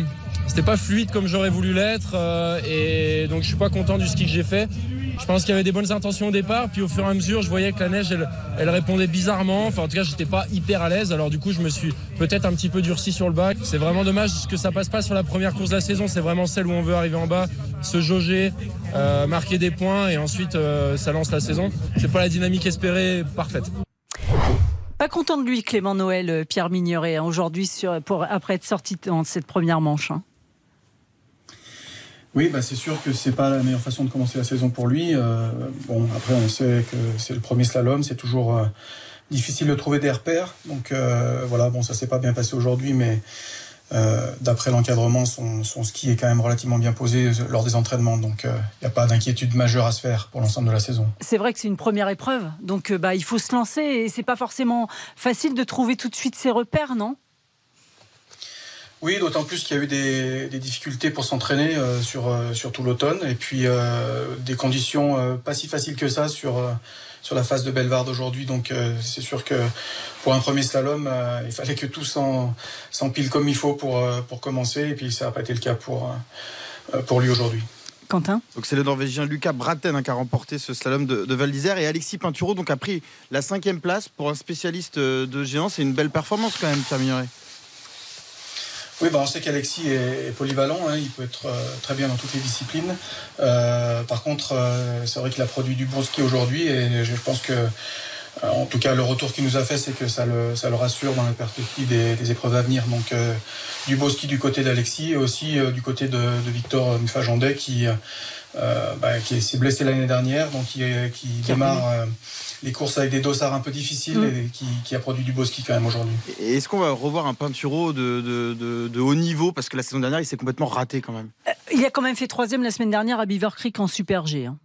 c'était pas fluide comme j'aurais voulu l'être, euh, et donc je suis pas content du ski que j'ai fait. Je pense qu'il y avait des bonnes intentions au départ, puis au fur et à mesure, je voyais que la neige, elle, elle répondait bizarrement. Enfin, en tout cas, j'étais pas hyper à l'aise. Alors du coup, je me suis peut-être un petit peu durci sur le bac. C'est vraiment dommage que ça passe pas sur la première course de la saison. C'est vraiment celle où on veut arriver en bas, se jauger, euh, marquer des points et ensuite euh, ça lance la saison. C'est pas la dynamique espérée parfaite. Content de lui, Clément Noël, euh, Pierre Migneret, hein, aujourd'hui, après être sorti dans cette première manche. hein. Oui, bah c'est sûr que c'est pas la meilleure façon de commencer la saison pour lui. Euh, bon, après, on sait que c'est le premier slalom, c'est toujours euh, difficile de trouver des repères. Donc voilà, bon, ça s'est pas bien passé aujourd'hui, mais euh, d'après l'encadrement, son, son ski est quand même relativement bien posé lors des entraînements. Donc il n'y a pas d'inquiétude majeure à se faire pour l'ensemble de la saison. C'est vrai que c'est une première épreuve, donc euh, bah, il faut se lancer et c'est pas forcément facile de trouver tout de suite ses repères, non? Oui, d'autant plus qu'il y a eu des, des difficultés pour s'entraîner euh, sur, euh, sur tout l'automne et puis euh, des conditions euh, pas si faciles que ça sur, euh, sur la phase de Belvarde aujourd'hui. Donc euh, c'est sûr que pour un premier slalom, euh, il fallait que tout s'empile comme il faut pour, euh, pour commencer et puis ça n'a pas été le cas pour, euh, pour lui aujourd'hui. Quentin? Donc c'est le Norvégien Lucas Braten hein, qui a remporté ce slalom de, de Val d'Isère et Alexis Pinturo donc a pris la cinquième place pour un spécialiste de géant. C'est une belle performance quand même, Mignoret. Oui, bah on sait qu'Alexis est, polyvalent, hein, il peut être euh, très bien dans toutes les disciplines. Euh, par contre, euh, c'est vrai qu'il a produit du bon ski aujourd'hui et je pense que, en tout cas, le retour qu'il nous a fait, c'est que ça le, ça le rassure dans la perspective des, épreuves à venir. Donc, du beau ski du côté d'Alexis et aussi du côté de, Victor Mfajandet qui, euh, bah, qui s'est blessé l'année dernière, donc qui, qui démarre euh, les courses avec des dossards un peu difficiles Mm. et qui, qui a produit du beau ski quand même aujourd'hui. Est-ce qu'on va revoir un Pinturo de, de- de- de haut niveau? Parce que la saison dernière, il s'est complètement raté quand même. Il a quand même fait troisième la semaine dernière à Beaver Creek en Super G. hein.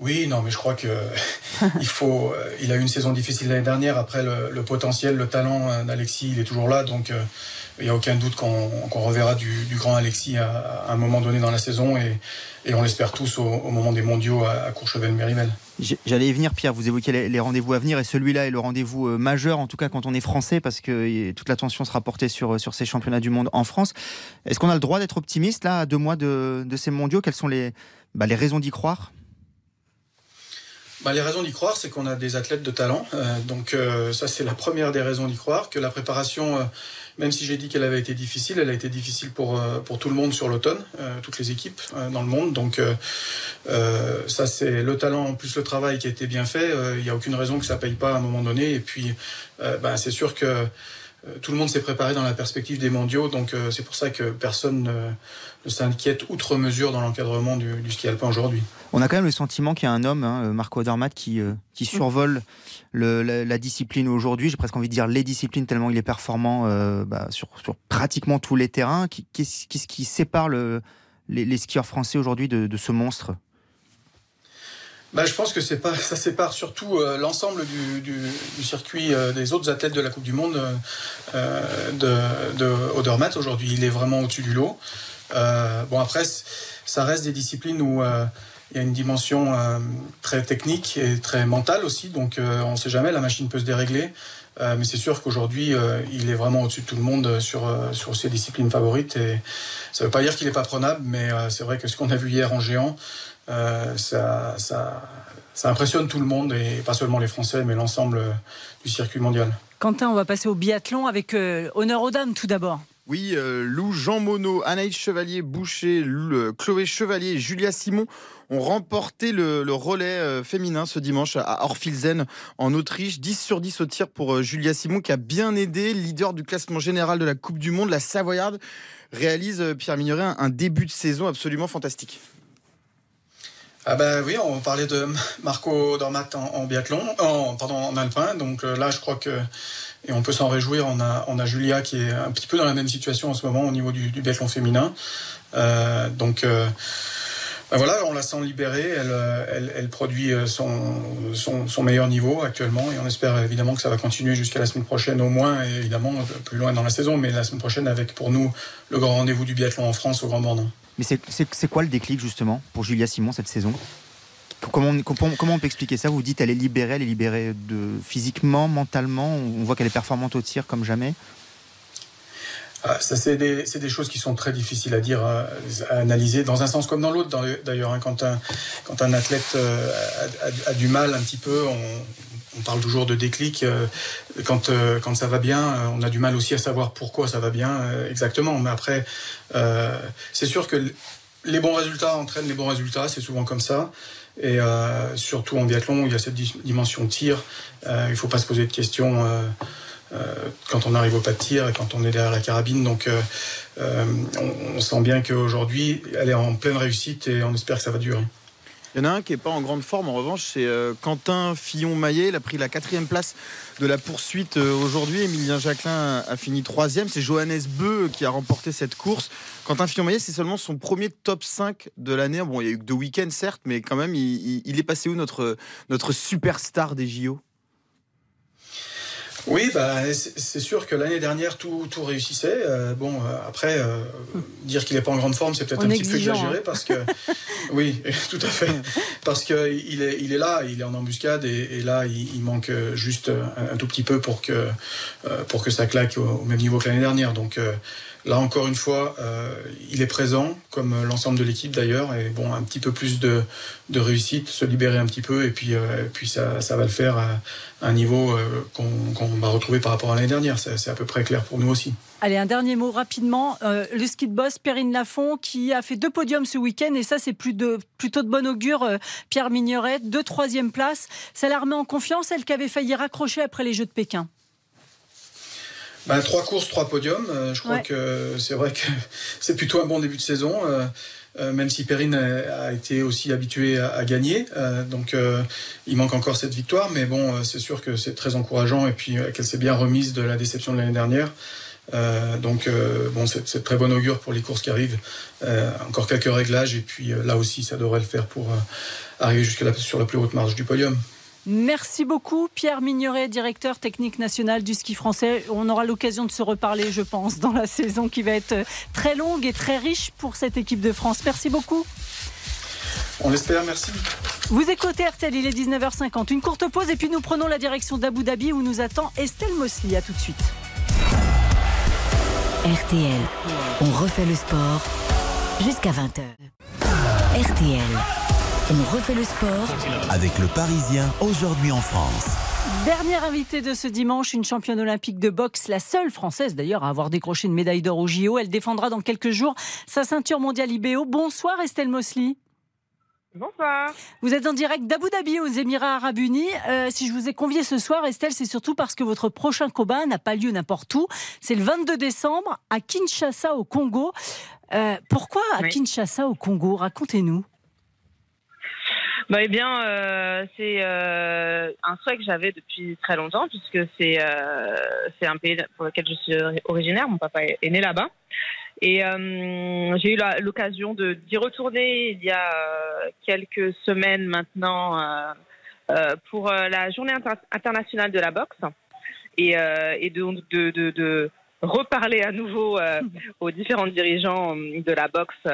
Oui, non, mais je crois que il faut. euh, il a eu une saison difficile l'année dernière. Après, le, le potentiel, le talent euh, d'Alexis, il est toujours là. Donc, euh, il n'y a aucun doute qu'on reverra du, du grand Alexis à, à un moment donné dans la saison. Et, et on l'espère tous au, au moment des mondiaux à, à Courchevel-Méribel. J'allais y venir, Pierre. Vous évoquez les, les rendez-vous à venir et celui-là est le rendez-vous euh, majeur, en tout cas quand on est français, parce que euh, toute l'attention sera portée sur, euh, sur ces championnats du monde en France. Est-ce qu'on a le droit d'être optimiste là, à deux mois de, de ces mondiaux? Quelles sont les, bah, les raisons d'y croire? Bah, les raisons d'y croire, c'est qu'on a des athlètes de talent. Euh, donc euh, ça, c'est la première des raisons d'y croire. Que la préparation, même si j'ai dit qu'elle avait été difficile, elle a été difficile pour, euh, pour tout le monde sur l'automne, euh, toutes les équipes euh, dans le monde. Donc ça, c'est le talent plus le travail qui a été bien fait. Il n'y a aucune raison que ça paye pas à un moment donné. Et puis, bah, c'est sûr que tout le monde s'est préparé dans la perspective des mondiaux. Donc euh, c'est pour ça que personne ne, s'inquiète outre mesure dans l'encadrement du, du ski alpin aujourd'hui. On a quand même le sentiment qu'il y a un homme, hein, Marco Odermatt, qui, euh, qui survole le- la, discipline aujourd'hui. J'ai presque envie de dire les disciplines, tellement il est performant euh, bah, sur, sur pratiquement tous les terrains. Qu'est-ce qui sépare le- les, skieurs français aujourd'hui de ce monstre? Bah, je pense que c'est pas, ça sépare surtout euh, l'ensemble du, du, du circuit euh, des autres athlètes de la Coupe du Monde euh, de, de Odermatt. Aujourd'hui, il est vraiment au-dessus du lot. Euh, bon, après, ça reste des disciplines où euh, il y a une dimension euh, très technique et très mentale aussi. Donc, on ne sait jamais, la machine peut se dérégler. Mais c'est sûr qu'aujourd'hui, il est vraiment au-dessus de tout le monde sur, sur ses disciplines favorites. Et ça ne veut pas dire qu'il n'est pas prenable, mais c'est vrai que ce qu'on a vu hier en géant, euh, ça, ça, ça impressionne tout le monde, et pas seulement les Français, mais l'ensemble euh, du circuit mondial. Quentin, on va passer au biathlon avec euh, honneur aux dames tout d'abord. Oui, euh, Lou, Jean Monod, Anaïs Chevalier, Boucher, le- Chloé Chevalier, Julia Simon ont remporté le, le relais euh, féminin ce dimanche à Orfilsen en Autriche. 10 sur 10 au tir pour euh, Julia Simon qui a bien aidé, leader du classement général de la Coupe du Monde. La Savoyarde réalise, Pierre Mignoret, un, un début de saison absolument fantastique. Ah ben oui, on parlait de Marco Dormat en, biathlon, en, pardon, en alpin. Donc euh, là, je crois que et on peut s'en réjouir. On a, on a Julia qui est un petit peu dans la même situation en ce moment au niveau du, du biathlon féminin. Euh, donc euh, ben voilà, on la sent libérée. Elle, euh, elle, elle produit euh, son, son, son meilleur niveau actuellement et on espère évidemment que ça va continuer jusqu'à la semaine prochaine au moins et évidemment plus loin dans la saison, mais la semaine prochaine avec pour nous le grand rendez-vous du biathlon en France au Grand Bornand. Mais c'est- quoi le déclic justement pour Julia Simon cette saison? Comment on, comment, on peut expliquer ça? Vous dites elle est libérée, elle est libérée de, physiquement, mentalement? On voit qu'elle est performante au tir comme jamais? ah, c'est des, des, choses qui sont très difficiles à dire, à, analyser, dans un sens comme dans l'autre. D'ailleurs, hein, quand, un, quand un athlète a, a, du mal un petit peu, on, on parle toujours de déclic. Euh, quand, euh, quand ça va bien, euh, on a du mal aussi à savoir pourquoi ça va bien exactement. Mais après, c'est sûr que les bons résultats entraînent les bons résultats, c'est souvent comme ça. Et surtout en biathlon, il y a cette dimension tir. il ne faut pas se poser de questions quand on arrive au pas de tir et quand on est derrière la carabine. Donc on, on, sent bien qu'aujourd'hui, elle est en pleine réussite et on espère que ça va durer. Il y en a un qui n'est pas en grande forme, en revanche, c'est euh, Quentin Fillon-Maillet. Il a pris la quatrième place de la poursuite euh, aujourd'hui. Emilien Jacquelin a fini troisième. C'est Johannes Beu qui a remporté cette course. Quentin Fillon-Maillet, c'est seulement son premier top 5 de l'année. Bon, il y a eu que deux week-ends, certes, mais quand même, il, est passé où notre, notre superstar des JO oui, bah, c'est sûr que l'année dernière, tout, tout réussissait. Euh, bon, euh, après, euh, dire qu'il n'est pas en grande forme, c'est peut-être un petit peu exagéré hein. parce que. oui, tout à fait. Parce qu'il est, il est là, il est en embuscade et, là, il, manque juste un, tout petit peu pour que, pour que ça claque au, au même niveau que l'année dernière. Donc. Là encore une fois, euh, il est présent, comme l'ensemble de l'équipe d'ailleurs, et bon, un petit peu plus de, réussite, se libérer un petit peu, et puis, euh, puis ça, ça, va le faire à, un niveau euh, qu'on va retrouver par rapport à l'année dernière. C'est à peu près clair pour nous aussi. Allez, un dernier mot rapidement. le ski de boss, Perrine Lafont, qui a fait deux podiums ce week-end, et ça, c'est plutôt de bon augure. Pierre Migneret, deux troisième place. Ça la remet en confiance, elle qui avait failli raccrocher après les Jeux de Pékin. Bah, trois courses, trois podiums. Euh, je crois que c'est vrai que c'est plutôt un bon début de saison. Euh, euh, même si Perrine a, été aussi habituée à, gagner, donc il manque encore cette victoire, mais bon, c'est sûr que c'est très encourageant et puis qu'elle s'est bien remise de la déception de l'année dernière. donc bon, c'est très bon augure pour les courses qui arrivent. encore quelques réglages et puis là aussi, ça devrait le faire pour arriver jusqu'à sur la plus haute marge du podium. Merci beaucoup, Pierre Migneret, directeur technique national du ski français. On aura l'occasion de se reparler, je pense, dans la saison qui va être très longue et très riche pour cette équipe de France. Merci beaucoup. On l'espère, merci. Vous écoutez RTL, il est 19h50. Une courte pause et puis nous prenons la direction d'Abu Dhabi où nous attend Estelle Mosley. À tout de suite. RTL, on refait le sport jusqu'à 20h. RTL. On refait le sport avec le Parisien aujourd'hui en France. Dernière invitée de ce dimanche, une championne olympique de boxe, la seule française d'ailleurs à avoir décroché une médaille d'or au JO. Elle défendra dans quelques jours sa ceinture mondiale IBO. Bonsoir Estelle Mosley. Bonsoir. Vous êtes en direct d'Abu Dhabi aux Émirats Arabes Unis. Euh, si je vous ai convié ce soir, Estelle, c'est surtout parce que votre prochain combat n'a pas lieu n'importe où. C'est le 22 décembre à Kinshasa au Congo. Euh, pourquoi à Kinshasa au Congo? Racontez-nous. Bah, eh bien, euh, c'est euh, un souhait que j'avais depuis très longtemps, puisque c'est euh, c'est un pays pour lequel je suis originaire. Mon papa est, né là-bas. Et j'ai eu l'occasion d'y retourner il y a quelques semaines maintenant pour la journée internationale de la boxe. Et, et de, de, de, de, reparler à nouveau aux différents dirigeants de la boxe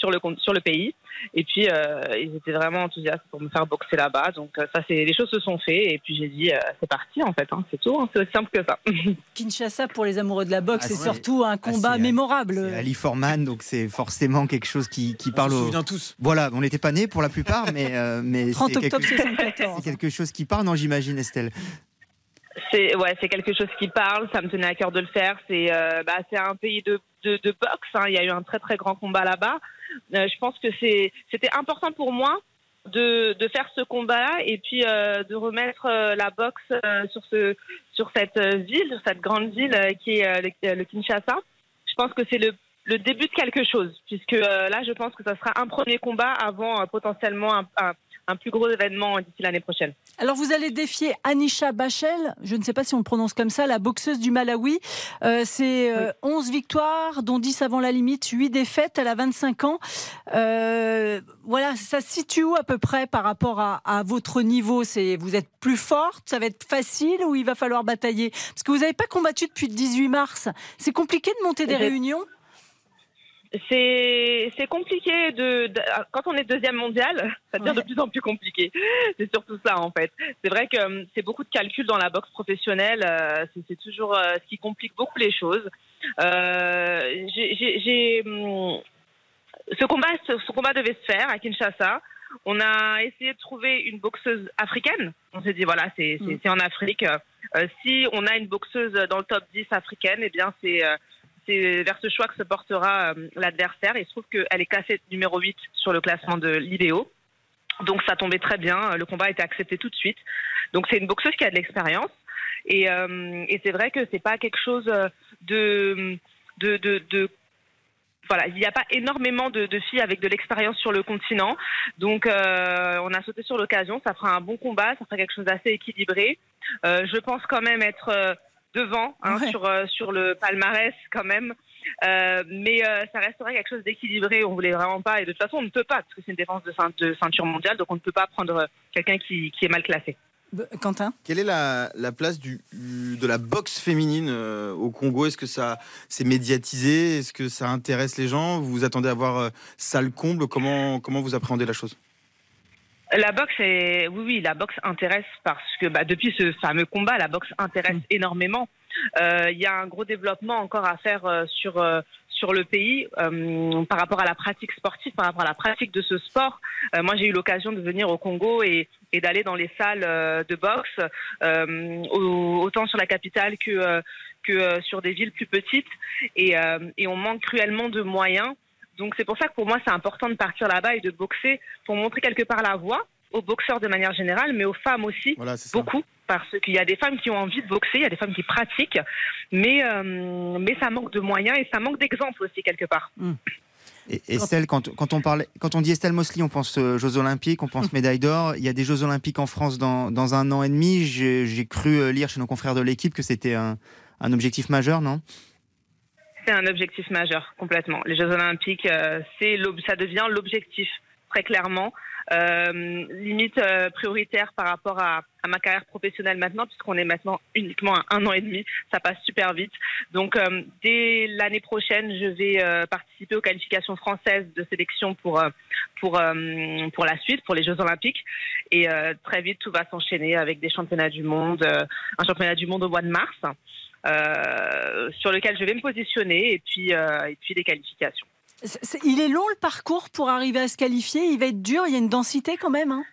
sur le, sur le pays. Et puis, euh, ils étaient vraiment enthousiastes pour me faire boxer là-bas. Donc, euh, ça, c'est les choses se sont faites. Et puis, j'ai dit, euh, c'est parti, en fait. Hein, c'est tout. Hein, c'est aussi simple que ça. Kinshasa, pour les amoureux de la boxe, ah, c'est surtout un combat mémorable. Ali Forman, donc c'est forcément quelque chose qui, qui parle aux. tous. Voilà, on n'était pas nés pour la plupart, mais. mais 30 octobre quelque... 74. C'est quelque chose qui parle, non, j'imagine, Estelle c'est ouais, c'est quelque chose qui parle. Ça me tenait à cœur de le faire. C'est bah, c'est un pays de, de, de boxe. Hein. Il y a eu un très très grand combat là-bas. Euh, je pense que c'était important pour moi de, faire ce combat et puis euh, de remettre euh, la boxe sur, ce, sur cette ville, sur cette grande ville qui est le, Kinshasa. Je pense que c'est le, début de quelque chose, puisque là, je pense que ça sera un premier combat avant potentiellement un, un plus gros événement d'ici l'année prochaine. Alors vous allez défier Anisha Bachel, je ne sais pas si on le prononce comme ça, la boxeuse du Malawi. Euh, c'est 11 euh, victoires, dont 10 avant la limite, 8 défaites, elle a 25 ans. Euh, voilà, ça se situe où à peu près par rapport à, votre niveau? C'est Vous êtes plus forte, ça va être facile ou il va falloir batailler? Parce que vous n'avez pas combattu depuis le 18 mars. C'est compliqué de monter des réunions c'est c'est compliqué de, de- quand on est deuxième mondial, ça devient de plus en plus compliqué. C'est surtout ça en fait. C'est vrai que hum, c'est beaucoup de calculs dans la boxe professionnelle. euh, c'est- toujours euh, ce qui complique beaucoup les choses. Euh, j'ai- j'ai j'ai, hum, ce combat, ce, ce combat devait se faire à Kinshasa. On a essayé de trouver une boxeuse africaine. On s'est dit voilà, c'est c'est- c'est en Afrique. Euh, si on a une boxeuse dans le top 10 africaine, eh bien c'est c'est vers ce choix que se portera euh, l'adversaire. Il se trouve qu'elle est classée numéro 8 sur le classement de l'IDEO. Donc ça tombait très bien. Le combat a été accepté tout de suite. Donc c'est une boxeuse qui a de l'expérience. Et, euh, c'est vrai que c'est pas quelque chose de, de, voilà, il n'y a pas énormément de, filles avec de l'expérience sur le continent. Donc, euh, on a sauté sur l'occasion. Ça fera un bon combat. Ça fera quelque chose d'assez équilibré. Euh, je pense quand même être euh, devant hein, sur, euh, sur le palmarès quand même. Euh, mais euh, ça resterait quelque chose d'équilibré. On voulait vraiment pas. Et de toute façon, on ne peut pas parce que c'est une défense de, ceint- de ceinture mondiale. Donc, on ne peut pas prendre quelqu'un qui, qui est mal classé. Quentin? Quelle est la, la place du, de la boxe féminine euh, au Congo? Est-ce que ça c'est médiatisé? Est-ce que ça intéresse les gens? Vous vous attendez à voir euh, ça le comble? Comment, comment vous appréhendez la chose? La boxe est, oui, oui, la boxe intéresse parce que bah, depuis ce fameux combat, la boxe intéresse énormément. Euh, Il y a un gros développement encore à faire euh, sur euh, sur le pays euh, par rapport à la pratique sportive, par rapport à la pratique de ce sport. Euh, moi, j'ai eu l'occasion de venir au Congo et, et d'aller dans les salles euh, de boxe, euh, au- autant sur la capitale que euh, que euh, sur des villes plus petites, et, euh, et on manque cruellement de moyens. Donc c'est pour ça que pour moi c'est important de partir là-bas et de boxer pour montrer quelque part la voie aux boxeurs de manière générale, mais aux femmes aussi, beaucoup, parce qu'il y a des femmes qui ont envie de boxer, il y a des femmes qui pratiquent, mais, euh, mais ça manque de moyens et ça manque d'exemples aussi quelque part. Et Estelle, quand, quand, on parle, quand on dit Estelle Mosley, on pense euh, Jeux Olympiques, on pense médaille d'or. Il y a des Jeux Olympiques en France dans, dans un an et demi. J'ai j'ai cru euh, lire chez nos confrères de l'équipe que c'était un, un objectif majeur, non? C'est un objectif majeur, complètement. Les Jeux Olympiques, euh, ça devient l'objectif, très clairement. Euh, limite euh, prioritaire par rapport à, ma carrière professionnelle maintenant, puisqu'on est maintenant uniquement à un an et demi, ça passe super vite. Donc, dès l'année prochaine, je vais participer aux qualifications françaises de sélection pour, pour, pour la suite, pour les Jeux Olympiques. Et très vite, tout va s'enchaîner avec des championnats du monde, un championnat du monde au mois de mars, sur lequel je vais me positionner, et puis, euh, et puis les qualifications. Il est long le parcours pour arriver à se qualifier. Il va être dur. Il y a une densité quand même. hein.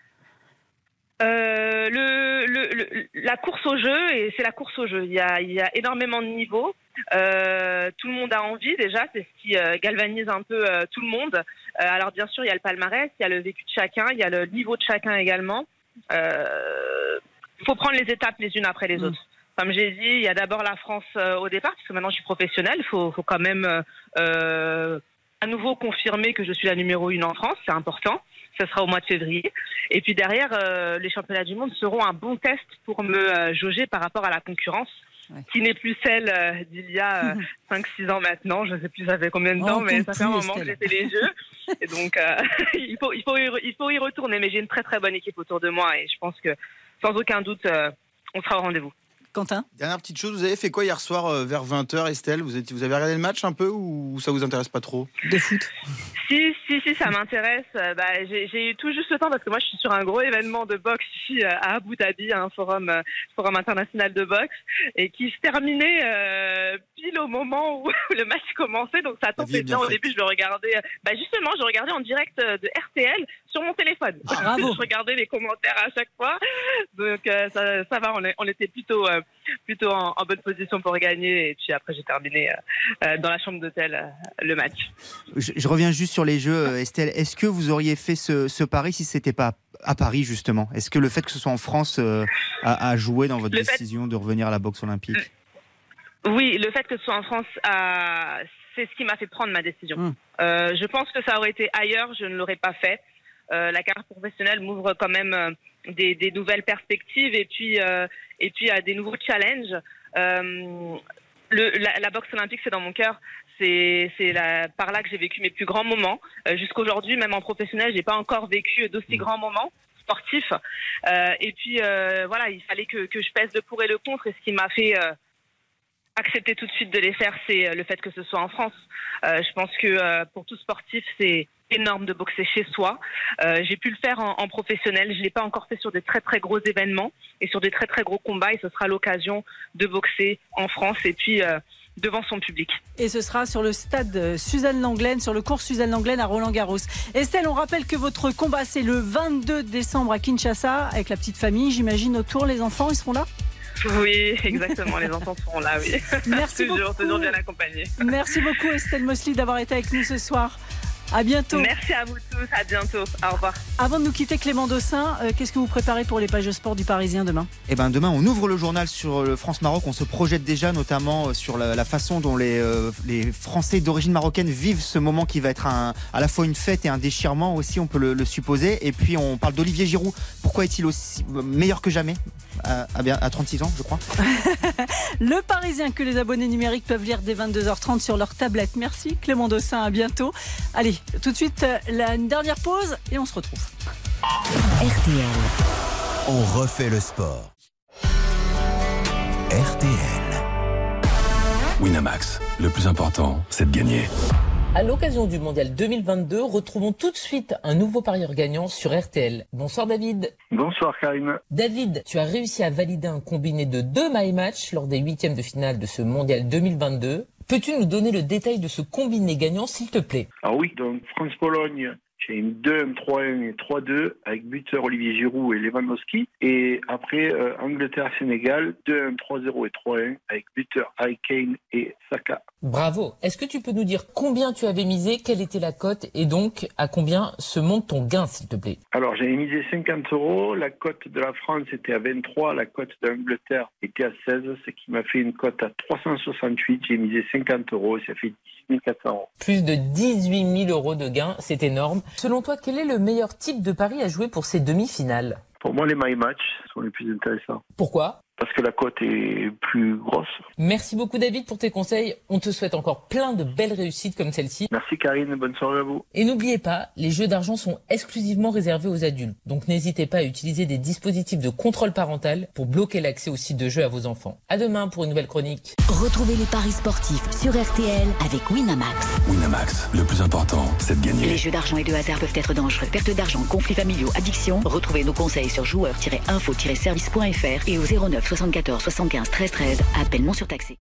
Euh, le, le- le- la course au jeu, et c'est la course au jeu. Il y a, il y a énormément de niveaux. Euh, tout le monde a envie déjà, c'est ce qui euh, galvanise un peu euh, tout le monde. Euh, alors bien sûr, il y a le palmarès, il y a le vécu de chacun, il y a le niveau de chacun également. Il faut prendre les étapes les unes après les autres. Comme j'ai dit, il y a d'abord la France euh, au départ, puisque maintenant je suis professionnelle. Il faut, faut quand même euh, euh, à nouveau confirmer que je suis la numéro une en France, c'est important. Ce sera au mois de février. Et puis derrière, euh, les championnats du monde seront un bon test pour me euh, jauger par rapport à la concurrence, qui n'est plus celle euh, d'il y a 5-6 ans maintenant. Je ne sais plus ça fait combien de Oh, temps, on mais ça fait un moment que j'ai fait les jeux. Et donc, euh, il, faut, il, faut y, re- il faut y retourner. Mais j'ai une très très bonne équipe autour de moi et je pense que sans aucun doute, euh, on sera au rendez-vous. Quentin Dernière petite chose, vous avez fait quoi hier soir euh, vers 20h, Estelle? Vous, êtes- vous avez regardé le match un peu ou ça vous intéresse pas trop? De foot Si, si, si, ça m'intéresse. Euh, Bah, j'ai eu tout juste le temps parce que moi, je suis sur un gros événement de boxe ici euh, à Abu Dhabi, un forum, euh, forum international de boxe, et qui se terminait euh, pile au moment où le match commençait. Donc ça tombait bien. Au début, je le regardais. Bah, justement, je regardais en direct de RTL sur mon téléphone. Bravo. je regardais les commentaires à chaque fois. Donc euh, ça, ça va, on, est- on était plutôt, euh, plutôt en, en bonne position pour gagner. Et puis après, j'ai terminé euh, euh, dans la chambre d'hôtel euh, le match. je, je reviens juste sur les jeux, Estelle. Est-ce que vous auriez fait ce, ce pari si c'était pas à Paris, justement? Est-ce que le fait que ce soit en France euh, a, a joué dans votre Le fait- décision de revenir à la boxe olympique? Oui, le fait que ce soit en France, euh, c'est ce qui m'a fait prendre ma décision. Euh, je pense que ça aurait été ailleurs, je ne l'aurais pas fait. La carrière professionnelle m'ouvre quand même des, des nouvelles perspectives et puis euh, et puis à des nouveaux challenges. Euh, le, la, la boxe olympique, c'est dans mon cœur. C'est par là que j'ai vécu mes plus grands moments. Euh, Jusqu'aujourd'hui, même en professionnel, j'ai pas encore vécu d'aussi grands moments sportifs. Euh, et puis euh, voilà, il fallait que, que je pèse le pour et le contre, et ce qui m'a fait euh, accepter tout de suite de les faire, c'est le fait que ce soit en France. je pense que pour tout sportif, c'est énorme de boxer chez soi. j'ai pu le faire en, en professionnel. Je l'ai pas encore fait sur des très très gros événements et sur des très très gros combats. Et ce sera l'occasion de boxer en France. Et puis devant son public. Et ce sera sur le stade Suzanne Langlaine, sur le cours Suzanne Langlaine à Roland Garros. Estelle, on rappelle que votre combat c'est le 22 décembre à Kinshasa avec la petite famille, j'imagine autour les enfants, ils seront là? Oui, exactement. Les enfants seront là, oui. Merci toujours, beaucoup. toujours bien accompagnés. Merci beaucoup Estelle Mosley d'avoir été avec nous ce soir. À bientôt. Merci à vous tous. À bientôt. Au revoir. Avant de nous quitter, Clément Dossin, euh, qu'est-ce que vous préparez pour les pages sport du Parisien demain? Eh ben demain, on ouvre le journal sur le France-Maroc. On se projette déjà, notamment euh, sur la, la façon dont les, euh, les Français d'origine marocaine vivent ce moment qui va être un, à la fois une fête et un déchirement aussi, on peut le, le supposer. Et puis on parle d'Olivier Giroud. Pourquoi est-il aussi meilleur que jamais? À, à, bien, à 36 ans, je crois. le Parisien que les abonnés numériques peuvent lire dès 22h30 sur leur tablette. Merci Clément Dossin, à bientôt. Allez, tout de suite, la une dernière pause et on se retrouve. RTL. On refait le sport. RTL. Winamax, le plus important, c'est de gagner. À l'occasion du mondial 2022, retrouvons tout de suite un nouveau parieur gagnant sur RTL. Bonsoir David. Bonsoir Karim. David, tu as réussi à valider un combiné de deux My Match lors des huitièmes de finale de ce mondial 2022. Peux-tu nous donner le détail de ce combiné gagnant, s'il te plaît? Ah oui, donc France-Pologne, j'ai une 2-1, 3-1 et 3-2 avec buteur Olivier Giroud et Lewandowski. Et après, euh, Angleterre-Sénégal, 2-1, 3-0 et 3-1 avec buteur Harry Kane et Saka. Bravo. Est-ce que tu peux nous dire combien tu avais misé, quelle était la cote et donc à combien se monte ton gain, s'il te plaît? Alors, j'avais misé 50 euros. La cote de la France était à 23. La cote d'Angleterre était à 16, ce qui m'a fait une cote à 368. J'ai misé 50 euros. Ça fait 18 400 euros. Plus de 18 000 euros de gain, c'est énorme. Selon toi, quel est le meilleur type de pari à jouer pour ces demi-finales? Pour moi, les my match sont les plus intéressants. Pourquoi? Parce que la cote est plus grosse. Merci beaucoup David pour tes conseils. On te souhaite encore plein de belles réussites comme celle-ci. Merci Karine, bonne soirée à vous. Et n'oubliez pas, les jeux d'argent sont exclusivement réservés aux adultes. Donc n'hésitez pas à utiliser des dispositifs de contrôle parental pour bloquer l'accès aux sites de jeux à vos enfants. À demain pour une nouvelle chronique. Retrouvez les paris sportifs sur RTL avec Winamax. Winamax, le plus important, c'est de gagner. Les jeux d'argent et de hasard peuvent être dangereux. Perte d'argent, conflits familiaux, addiction. Retrouvez nos conseils sur joueurs-info-service.fr et au 09 74 75 13 13. Appel non surtaxé.